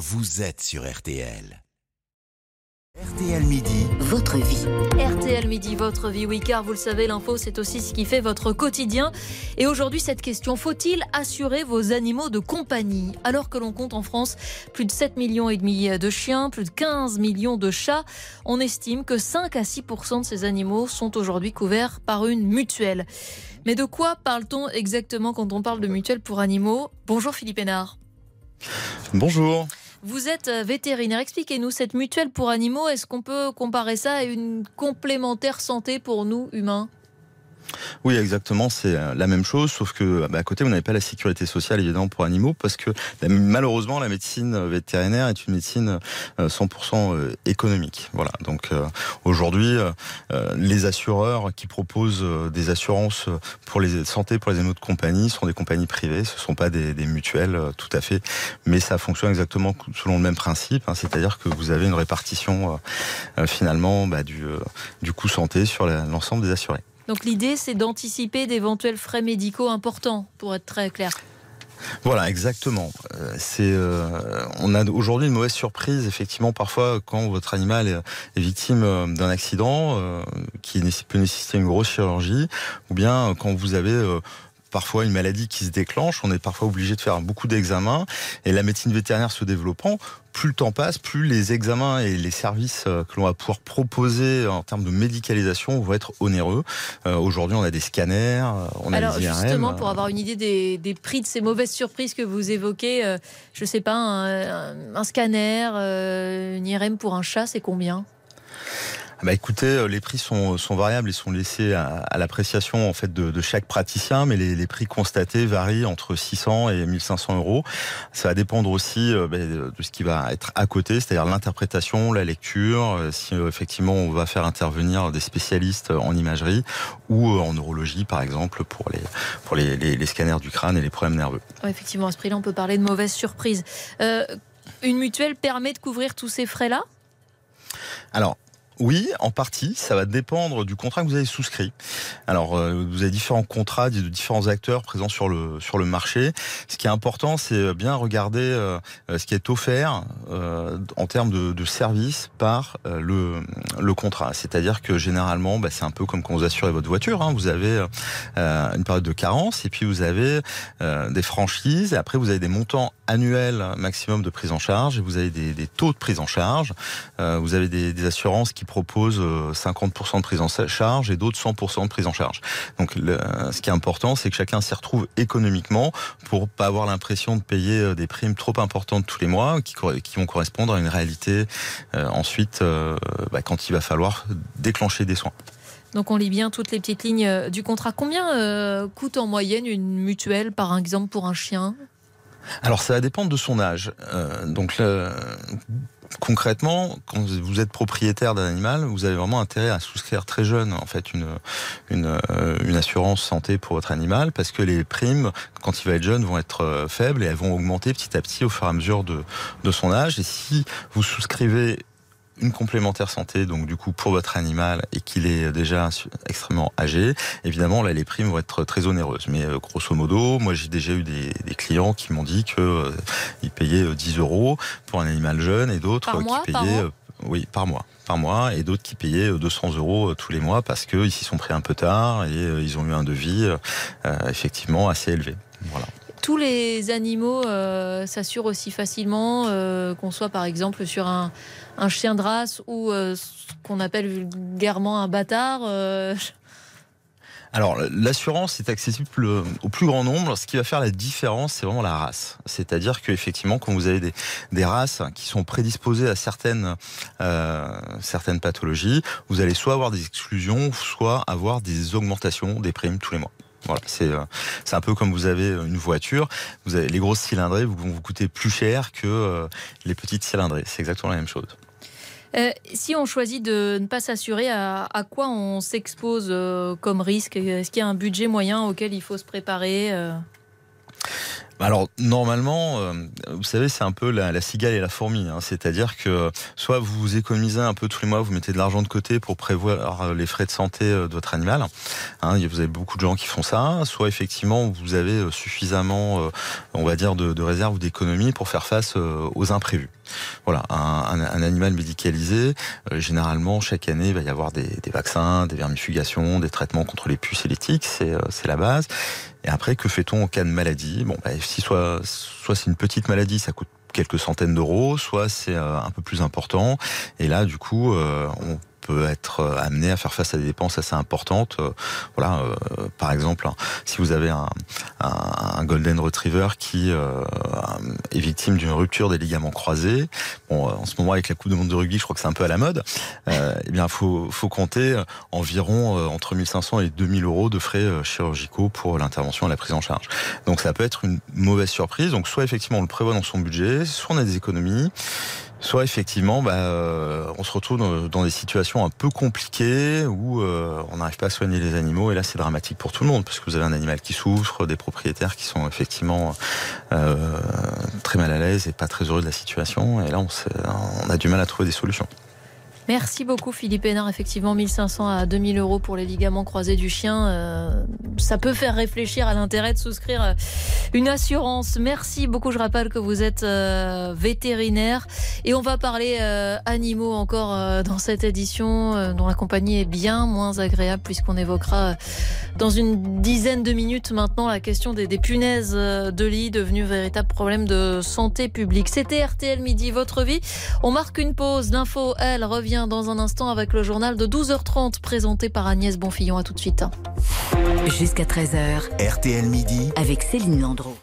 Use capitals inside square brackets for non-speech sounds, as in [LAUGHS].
vous êtes sur RTL. RTL Midi, votre vie. RTL Midi, votre vie, oui, car vous le savez, l'info, c'est aussi ce qui fait votre quotidien. Et aujourd'hui, cette question, faut-il assurer vos animaux de compagnie? Alors que l'on compte en France plus de 7 millions et demi de chiens, plus de 15 millions de chats, on estime que 5 à 6% de ces animaux sont aujourd'hui couverts par une mutuelle. Mais de quoi parle-t-on exactement quand on parle de mutuelle pour animaux? Bonjour Philippe Hénard. Bonjour. Vous êtes euh, vétérinaire. Expliquez-nous, cette mutuelle pour animaux, est-ce qu'on peut comparer ça à une complémentaire santé pour nous, humains? Oui, exactement, c'est euh, la même chose, sauf que bah, à côté, vous n'avez pas la sécurité sociale évidemment pour animaux, parce que malheureusement, la médecine vétérinaire est une médecine 100% euh, économique. Voilà. Donc aujourd'hui, les assureurs qui proposent des assurances pour les santé pour les animaux de compagnie sont des compagnies privées, ce ne sont pas des, mutuelles tout à fait, mais ça fonctionne exactement selon le même principe, hein, c'est-à-dire que vous avez une répartition finalement bah, du, du coût santé sur l'ensemble des assurés. Donc l'idée, c'est d'anticiper d'éventuels frais médicaux importants, pour être très clair. Voilà, exactement. Euh, c'est, euh, on a aujourd'hui une mauvaise surprise, effectivement, parfois quand votre animal est, victime euh, d'un accident qui peut nécessiter une grosse chirurgie, ou bien quand vous avez parfois une maladie qui se déclenche, on est parfois obligé de faire beaucoup d'examens. Et la médecine vétérinaire se développant, plus le temps passe, plus les examens et les services euh, que l'on va pouvoir proposer en termes de médicalisation vont être onéreux. Euh, aujourd'hui, on a des scanners, euh, on a Alors, justement, pour avoir une idée des, prix de ces mauvaises surprises que vous évoquez, je ne sais pas, un, un scanner, une IRM pour un chat, c'est combien? Bah écoutez, euh, les prix sont, sont variables et sont laissés à, l'appréciation en fait de, de, chaque praticien, mais les, les, prix constatés varient entre 600 et 1500 euros. Ça va dépendre aussi euh, bah, de ce qui va être à côté, c'est-à-dire l'interprétation, la lecture, euh, si effectivement on va faire intervenir des spécialistes en imagerie ou en neurologie par exemple pour les pour les, les, scanners du crâne et les problèmes nerveux. effectivement, à ce prix-là, on peut parler de mauvaise surprise. Une mutuelle permet de couvrir tous ces frais-là? Alors, oui, en partie. Ça va dépendre du contrat que vous avez souscrit. Alors, euh, vous avez différents contrats de différents acteurs présents sur le sur le marché. Ce qui est important, c'est bien regarder euh, ce qui est offert euh, en termes de, de services par le le contrat. C'est-à-dire que généralement, bah, c'est un peu comme quand vous assurez votre voiture. Hein. Vous avez une période de carence et puis vous avez des franchises. Et après, vous avez des montants annuels maximum de prise en charge et vous avez des, des taux de prise en charge. vous avez des, des assurances qui propose 50% de prise en charge et d'autres 100% de prise en charge. Donc ce qui est important, c'est que chacun s'y retrouve économiquement pour pas avoir l'impression de payer euh, des primes trop importantes tous les mois qui, qui vont correspondre à une réalité euh, ensuite euh, bah, quand il va falloir déclencher des soins. Donc on lit bien toutes les petites lignes du contrat. Combien coûte en moyenne une mutuelle, par exemple, pour un chien? Alors ça va dépendre de son âge. donc concrètement, quand vous êtes propriétaire d'un animal, vous avez vraiment intérêt à souscrire très jeune en fait une, une, euh, assurance santé pour votre animal parce que les primes, quand il va être jeune, vont être euh, faibles et elles vont augmenter petit à petit au fur et à mesure de, de son âge. Et si vous souscrivez une complémentaire santé, donc du coup pour votre animal et qu'il est déjà extrêmement âgé, évidemment là les primes vont être très onéreuses. Mais euh, grosso modo, moi j'ai déjà eu des, clients qui m'ont dit que euh, ils payaient 10 euh, euros pour un animal jeune et d'autres qui payaient oui par mois par mois et d'autres qui payaient 200 euros tous les mois parce qu'ils s'y sont pris un peu tard et ils ont eu un devis effectivement assez élevé. Voilà tous les animaux euh, s'assurent aussi facilement, euh, qu'on soit par exemple sur un, chien de race ou euh, ce qu'on appelle vulgairement un bâtard [LAUGHS] alors, l'assurance est accessible au plus grand nombre. Ce qui va faire la différence, c'est vraiment la race. C'est-à-dire qu'effectivement, quand vous avez des, races qui sont prédisposées à certaines, certaines pathologies, vous allez soit avoir des exclusions, soit avoir des augmentations des primes tous les mois. Voilà, c'est euh, c'est un peu comme vous avez une voiture, vous avez les grosses cylindrées vont vous coûter plus cher que euh, les petites cylindrées. C'est exactement la même chose. Euh, si on choisit de ne pas s'assurer, à, quoi on s'expose comme risque Est-ce qu'il y a un budget moyen auquel il faut se préparer Alors normalement, euh, vous savez, c'est un peu la, cigale et la fourmi. Hein. C'est-à-dire que soit vous économisez un peu tous les mois, vous mettez de l'argent de côté pour prévoir euh, les frais de santé euh, de votre animal. Hein, vous avez beaucoup de gens qui font ça. Soit effectivement, vous avez suffisamment, on va dire, de, de réserves ou d'économies pour faire face aux imprévus. Voilà, un, un, animal médicalisé, généralement chaque année, il va y avoir des, des, vaccins, des vermifugations, des traitements contre les puces et les tiques, c'est la base. Et après, que fait-on en cas de maladie? Bon, bah, si soit, soit c'est une petite maladie, ça coûte quelques centaines d'euros, soit c'est euh, un peu plus important. Et là, du coup, euh, on être euh, amené à faire face à des dépenses assez importantes. Euh, voilà, euh, par exemple, hein, si vous avez un, golden retriever qui est victime d'une rupture des ligaments croisés, bon, en ce moment avec la Coupe de monde de rugby, je crois que c'est un peu à la mode. eh bien, faut faut compter environ entre 1500 et 2000 euros de frais chirurgicaux pour l'intervention et la prise en charge. Donc, ça peut être une mauvaise surprise. Donc, soit effectivement on le prévoit dans son budget, soit on a des économies. Soit effectivement, bah, euh, on se retrouve dans, des situations un peu compliquées où euh, on n'arrive pas à soigner les animaux et là c'est dramatique pour tout le monde parce que vous avez un animal qui souffre, des propriétaires qui sont effectivement euh, très mal à l'aise et pas très heureux de la situation et là on, on a du mal à trouver des solutions. Merci beaucoup Philippe Hénard. Effectivement, 1500 à 2000 euros pour les ligaments croisés du chien. Euh, ça peut faire réfléchir à l'intérêt de souscrire euh, une assurance. Merci beaucoup. Je rappelle que vous êtes euh, vétérinaire. Et on va parler animaux encore dans cette édition dont la compagnie est bien moins agréable puisqu'on évoquera dans une dizaine de minutes maintenant la question des, punaises de lit devenues véritable problème de santé publique. C'était RTL Midi, votre vie. On marque une pause. L'info, elle, revient dans un instant avec le journal de 12h30 présenté par Agnès Bonfillon. À tout de suite. Jusqu'à 13h. RTL midi. Avec Céline Landreau.